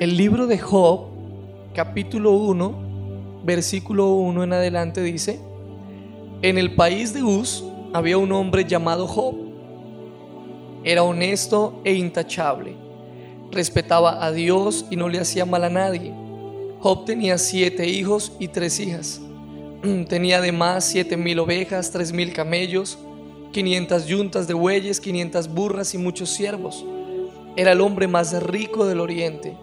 El libro de Job, capítulo 1, versículo 1 en adelante dice, en el país de Uz había un hombre llamado Job. Era honesto e intachable. Respetaba a Dios y no le hacía mal a nadie. Job tenía siete hijos y tres hijas. Tenía además siete mil ovejas, tres mil camellos, quinientas yuntas de bueyes, quinientas burras y muchos siervos. Era el hombre más rico del oriente.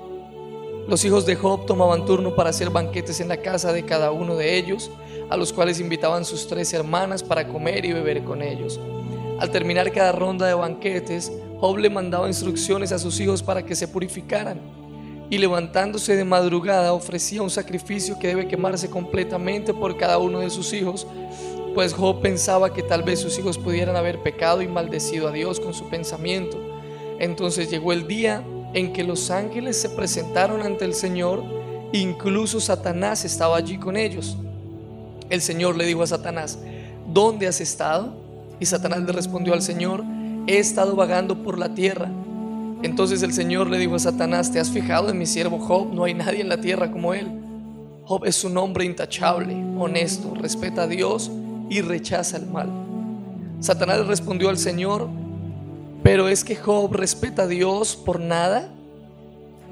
Los hijos de Job tomaban turno para hacer banquetes en la casa de cada uno de ellos, a los cuales invitaban sus tres hermanas para comer y beber con ellos. Al terminar cada ronda de banquetes, Job le mandaba instrucciones a sus hijos para que se purificaran. Y levantándose de madrugada ofrecía un sacrificio que debe quemarse completamente por cada uno de sus hijos, pues Job pensaba que tal vez sus hijos pudieran haber pecado y maldecido a Dios con su pensamiento. Entonces llegó el día en que los ángeles se presentaron ante el Señor, incluso Satanás estaba allí con ellos. El Señor le dijo a Satanás, ¿dónde has estado? Y Satanás le respondió al Señor, he estado vagando por la tierra. Entonces el Señor le dijo a Satanás, ¿te has fijado en mi siervo Job? No hay nadie en la tierra como él. Job es un hombre intachable, honesto, respeta a Dios y rechaza el mal. Satanás respondió al Señor, pero es que Job respeta a Dios por nada.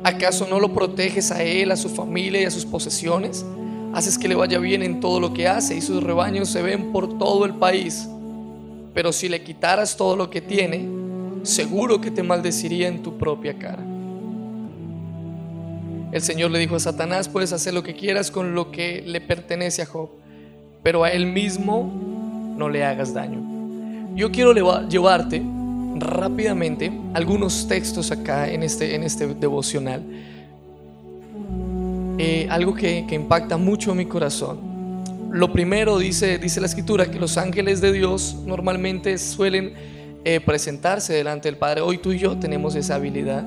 ¿Acaso no lo proteges a él, a su familia y a sus posesiones? Haces que le vaya bien en todo lo que hace y sus rebaños se ven por todo el país. Pero si le quitaras todo lo que tiene, seguro que te maldeciría en tu propia cara. El Señor le dijo a Satanás, puedes hacer lo que quieras con lo que le pertenece a Job, pero a él mismo no le hagas daño. Yo quiero llevarte rápidamente algunos textos acá en este, en este devocional. Eh, algo que, impacta mucho mi corazón. Lo primero dice, dice la escritura que los ángeles de Dios normalmente suelen eh, presentarse delante del Padre. Hoy tú y yo tenemos esa habilidad.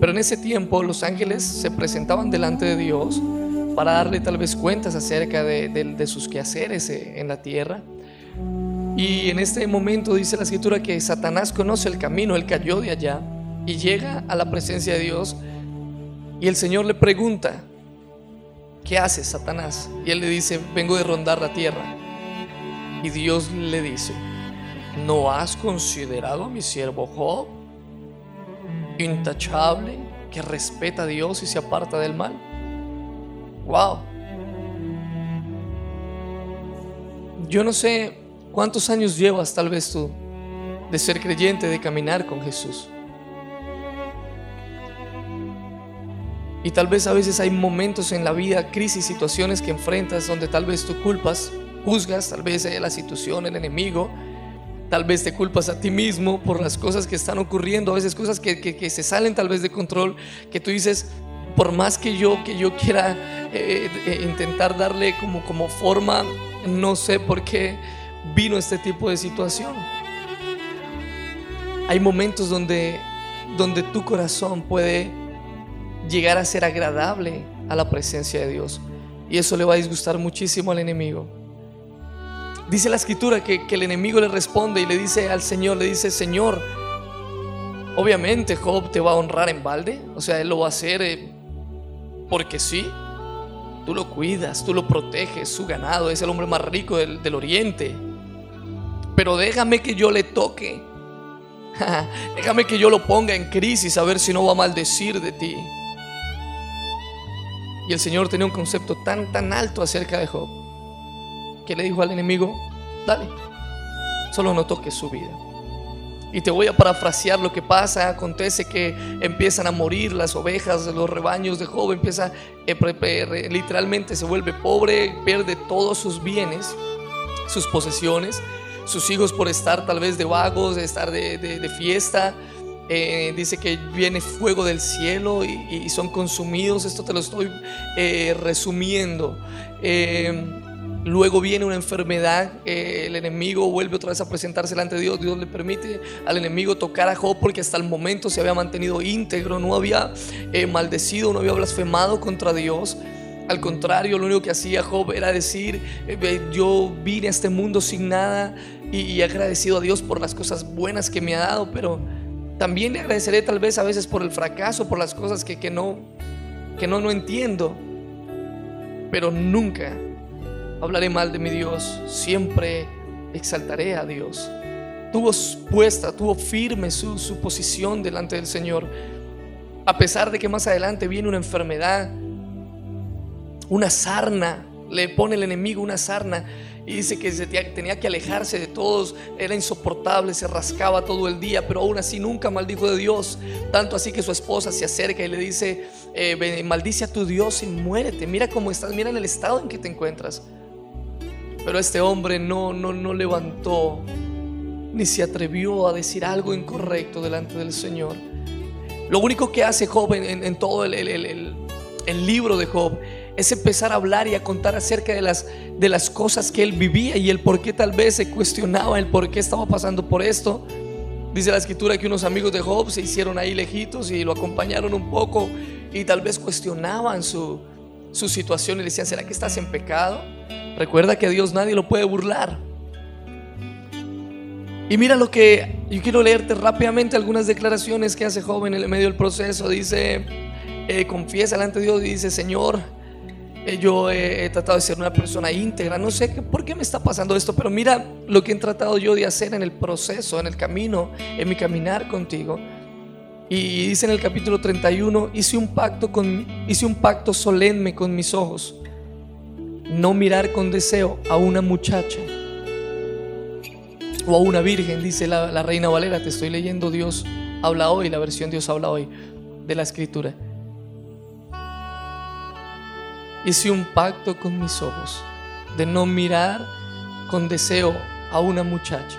Pero en ese tiempo los ángeles se presentaban delante de Dios para darle tal vez cuentas acerca de, de sus quehaceres eh, en la tierra. Y en este momento dice la escritura que Satanás conoce el camino, él cayó de allá y llega a la presencia de Dios y el Señor le pregunta, ¿qué haces, Satanás? Y él le dice, vengo de rondar la tierra. Y Dios le dice, ¿no has considerado a mi siervo Job? Intachable, que respeta a Dios y se aparta del mal. Wow. Yo no sé ¿Cuántos años llevas tal vez tú de ser creyente, de caminar con Jesús? Y tal vez a veces hay momentos en la vida, crisis, situaciones que enfrentas donde tal vez tú culpas, juzgas, tal vez la situación, el enemigo, tal vez te culpas a ti mismo por las cosas que están ocurriendo, a veces cosas que, se salen tal vez de control, que tú dices, por más que yo, que yo quiera eh, eh, intentar darle como, como forma, no sé por qué vino este tipo de situación. Hay momentos donde, donde tu corazón puede llegar a ser agradable a la presencia de Dios. Y eso le va a disgustar muchísimo al enemigo. Dice la escritura que, el enemigo le responde y le dice al Señor, le dice, Señor, obviamente Job te va a honrar en balde. O sea, él lo va a hacer eh, porque sí. Tú lo cuidas, tú lo proteges, su ganado, es el hombre más rico del, del oriente pero déjame que yo le toque. déjame que yo lo ponga en crisis a ver si no va a maldecir de ti. Y el Señor tenía un concepto tan, tan alto acerca de Job que le dijo al enemigo, dale, solo no toques su vida. Y te voy a parafrasear lo que pasa. Acontece que empiezan a morir las ovejas los rebaños de Job. Empieza, eh, literalmente se vuelve pobre, pierde todos sus bienes, sus posesiones sus hijos por estar tal vez de vagos, de estar de, fiesta. Eh, dice que viene fuego del cielo y, son consumidos. Esto te lo estoy eh, resumiendo. Eh, luego viene una enfermedad, el enemigo vuelve otra vez a presentarse delante de Dios. Dios le permite al enemigo tocar a Job porque hasta el momento se había mantenido íntegro, no había maldecido, no había blasfemado contra Dios. Al contrario, lo único que hacía Job era decir, yo vine a este mundo sin nada y, agradecido a Dios por las cosas buenas que me ha dado, pero también le agradeceré tal vez a veces por el fracaso, por las cosas que, que no, que no, no entiendo, pero nunca hablaré mal de mi Dios, siempre exaltaré a Dios. Tuvo puesta, tuvo firme su, su posición delante del Señor, a pesar de que más adelante viene una enfermedad, una sarna, le pone el enemigo una sarna y dice que tenía que alejarse de todos, era insoportable, se rascaba todo el día, pero aún así nunca maldijo de Dios. Tanto así que su esposa se acerca y le dice, eh, maldice a tu Dios y muérete, mira cómo estás, mira en el estado en que te encuentras. Pero este hombre no, no, no levantó ni se atrevió a decir algo incorrecto delante del Señor. Lo único que hace Job en, todo el, el libro de Job es empezar a hablar y a contar acerca de las, de las cosas que él vivía y el por qué tal vez se cuestionaba el por qué estaba pasando por esto. Dice la escritura que unos amigos de Job se hicieron ahí lejitos y lo acompañaron un poco y tal vez cuestionaban su, su situación y le decían, ¿será que estás en pecado? Recuerda que Dios nadie lo puede burlar. Y mira lo que yo quiero leerte rápidamente algunas declaraciones que hace Job en el medio del proceso. Dice, eh, confiesa delante de Dios y dice, Señor, yo he, tratado de ser una persona íntegra. No sé por qué me está pasando esto, pero mira lo que he tratado yo de hacer en el proceso, en el camino, en mi caminar contigo. Y dice en el capítulo 31, hice un pacto, con, hice un pacto solemne con mis ojos. No mirar con deseo a una muchacha o a una virgen, dice la, la reina Valera. Te estoy leyendo Dios habla hoy, la versión Dios habla hoy de la escritura hice un pacto con mis ojos de no mirar con deseo a una muchacha.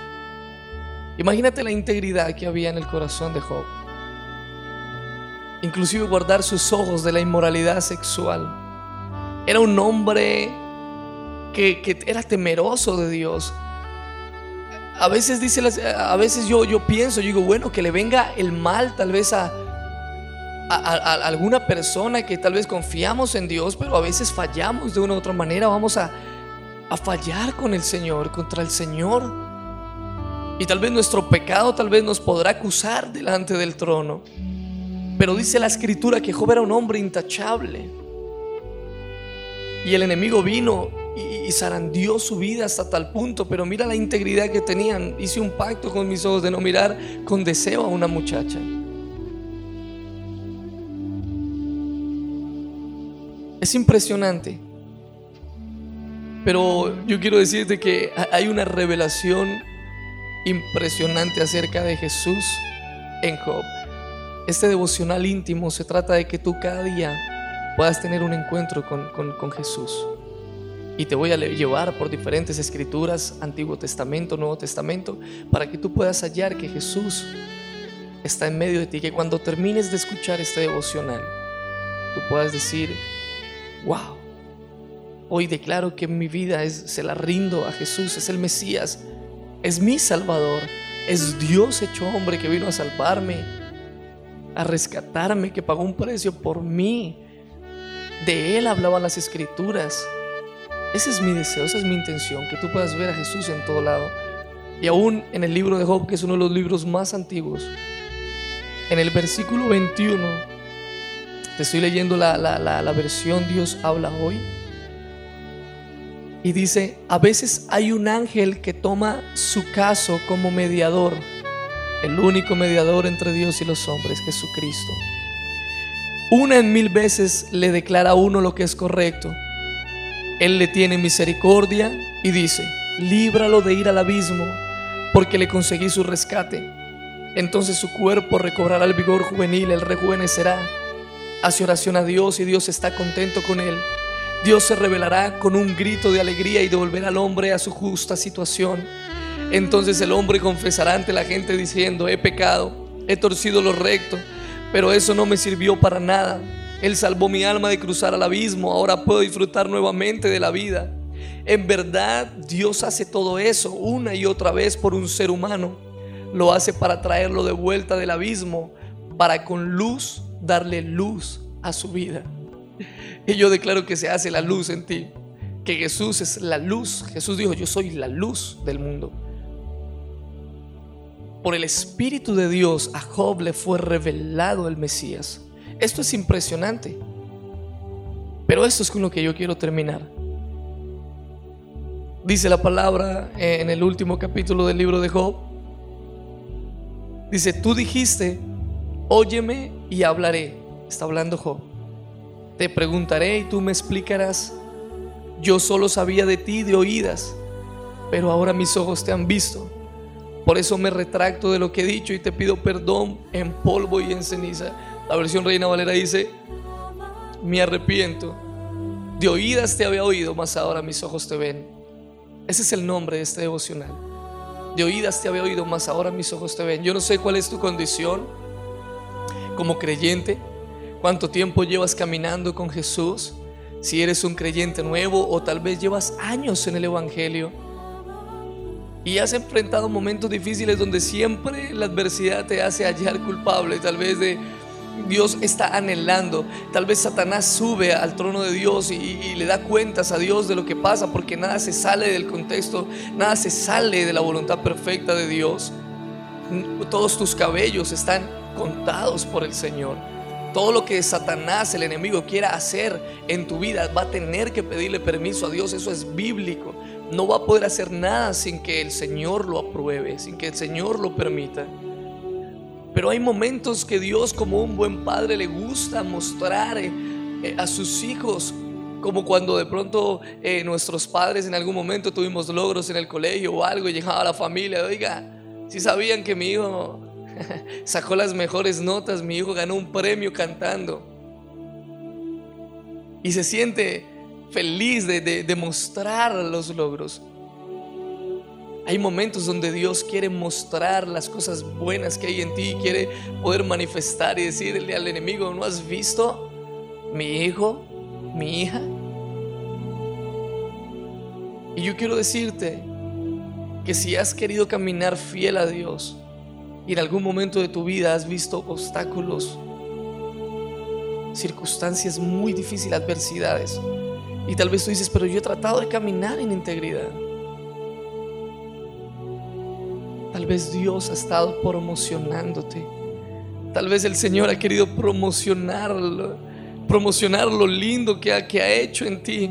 Imagínate la integridad que había en el corazón de Job. Inclusive guardar sus ojos de la inmoralidad sexual. Era un hombre que, era temeroso de Dios. A veces dice, a veces yo, pienso, digo, bueno, que le venga el mal tal vez a, alguna persona que tal vez confiamos en Dios, pero a veces fallamos de una u otra manera, vamos a, a fallar con el Señor, contra el Señor. Y tal vez nuestro pecado tal vez nos podrá acusar delante del trono. Pero dice la escritura que Job era un hombre intachable. Y el enemigo vino y, y zarandió su vida hasta tal punto. Pero mira la integridad que tenían. Hice un pacto con mis ojos de no mirar con deseo a una muchacha. Es impresionante. Pero yo quiero decirte que hay una revelación impresionante acerca de Jesús en Job. Este devocional íntimo se trata de que tú cada día puedas tener un encuentro con, con Jesús. Y te voy a llevar por diferentes escrituras, Antiguo Testamento, Nuevo Testamento, para que tú puedas hallar que Jesús está en medio de ti, que cuando termines de escuchar este devocional, tú puedas decir, wow, hoy declaro que mi vida es, se la rindo a Jesús, es el Mesías, es mi Salvador, es Dios hecho hombre que vino a salvarme, a rescatarme, que pagó un precio por mí. De Él hablaban las escrituras. Ese es mi deseo, esa es mi intención, que tú puedas ver a Jesús en todo lado. Y aún en el libro de Job, que es uno de los libros más antiguos, en el versículo 21 te estoy leyendo la, la, versión Dios habla hoy. Y dice, a veces hay un ángel que toma su caso como mediador, el único mediador entre Dios y los hombres, Jesucristo. Una en mil veces le declara a uno lo que es correcto. Él le tiene misericordia y dice, líbralo de ir al abismo, porque le conseguí su rescate. Entonces su cuerpo recobrará el vigor juvenil, él rejuvenecerá hace oración a Dios y Dios está contento con él. Dios se revelará con un grito de alegría y devolverá al hombre a su justa situación. Entonces el hombre confesará ante la gente diciendo, he pecado, he torcido lo recto, pero eso no me sirvió para nada. Él salvó mi alma de cruzar al abismo, ahora puedo disfrutar nuevamente de la vida. En verdad Dios hace todo eso una y otra vez por un ser humano. Lo hace para traerlo de vuelta del abismo, para con luz darle luz a su vida. Y yo declaro que se hace la luz en ti, que Jesús es la luz. Jesús dijo, yo soy la luz del mundo. Por el Espíritu de Dios a Job le fue revelado el Mesías. Esto es impresionante. Pero esto es con lo que yo quiero terminar. Dice la palabra en el último capítulo del libro de Job. Dice, tú dijiste, óyeme y hablaré. Está hablando Job. Te preguntaré y tú me explicarás. Yo solo sabía de ti de oídas, pero ahora mis ojos te han visto. Por eso me retracto de lo que he dicho y te pido perdón en polvo y en ceniza. La versión Reina Valera dice, me arrepiento. De oídas te había oído, mas ahora mis ojos te ven. Ese es el nombre de este devocional. De oídas te había oído, mas ahora mis ojos te ven. Yo no sé cuál es tu condición como creyente, cuánto tiempo llevas caminando con Jesús, si eres un creyente nuevo o tal vez llevas años en el Evangelio y has enfrentado momentos difíciles donde siempre la adversidad te hace hallar culpable, tal vez Dios está anhelando. Tal vez Satanás sube al trono de Dios y, le da cuentas a Dios de lo que pasa porque nada se sale del contexto, nada se sale de la voluntad perfecta de Dios. Todos tus cabellos están contados por el Señor. Todo lo que Satanás, el enemigo, quiera hacer en tu vida va a tener que pedirle permiso a Dios. Eso es bíblico. No va a poder hacer nada sin que el Señor lo apruebe, sin que el Señor lo permita. Pero hay momentos que Dios como un buen padre le gusta mostrar eh, eh, a sus hijos, como cuando de pronto eh, nuestros padres en algún momento tuvimos logros en el colegio o algo y llegaba la familia, oiga, si sabían que mi hijo sacó las mejores notas, mi hijo ganó un premio cantando. Y se siente feliz de, mostrar los logros. Hay momentos donde Dios quiere mostrar las cosas buenas que hay en ti, quiere poder manifestar y decirle al enemigo, ¿no has visto mi hijo, mi hija? Y yo quiero decirte que si has querido caminar fiel a Dios y en algún momento de tu vida has visto obstáculos, circunstancias muy difíciles, adversidades, y tal vez tú dices, pero yo he tratado de caminar en integridad. Tal vez Dios ha estado promocionándote. Tal vez el Señor ha querido promocionarlo, promocionar lo lindo que ha, que ha hecho en ti.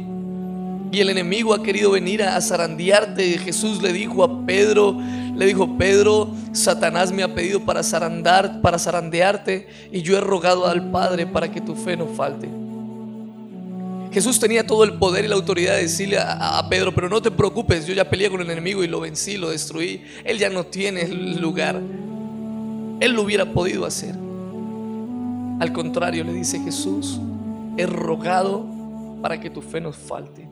Y el enemigo ha querido venir a zarandearte. Jesús le dijo a Pedro, le dijo, Pedro, Satanás me ha pedido para zarandar, para zarandearte, y yo he rogado al Padre para que tu fe no falte. Jesús tenía todo el poder y la autoridad de decirle a, Pedro, pero no te preocupes, yo ya peleé con el enemigo y lo vencí, lo destruí. Él ya no tiene lugar. Él lo hubiera podido hacer. Al contrario, le dice Jesús, he rogado para que tu fe no falte.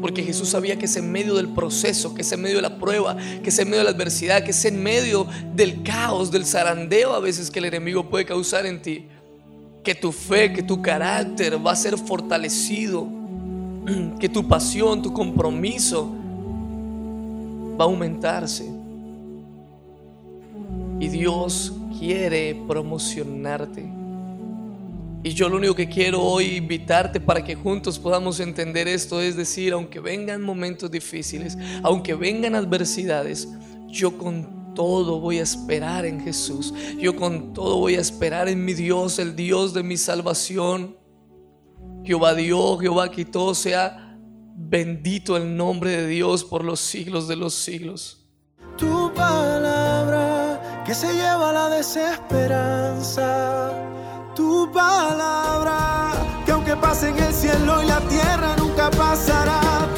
Porque Jesús sabía que es en medio del proceso, que es en medio de la prueba, que es en medio de la adversidad, que es en medio del caos, del zarandeo a veces que el enemigo puede causar en ti que tu fe, que tu carácter va a ser fortalecido, que tu pasión, tu compromiso va a aumentarse. Y Dios quiere promocionarte. Y yo lo único que quiero hoy invitarte para que juntos podamos entender esto es decir, aunque vengan momentos difíciles, aunque vengan adversidades, yo con todo voy a esperar en Jesús. Yo con todo voy a esperar en mi Dios, el Dios de mi salvación. Jehová Dios, Jehová todo sea bendito el nombre de Dios por los siglos de los siglos. Tu palabra que se lleva la desesperanza. Tu palabra que aunque pase en el cielo y la tierra nunca pasará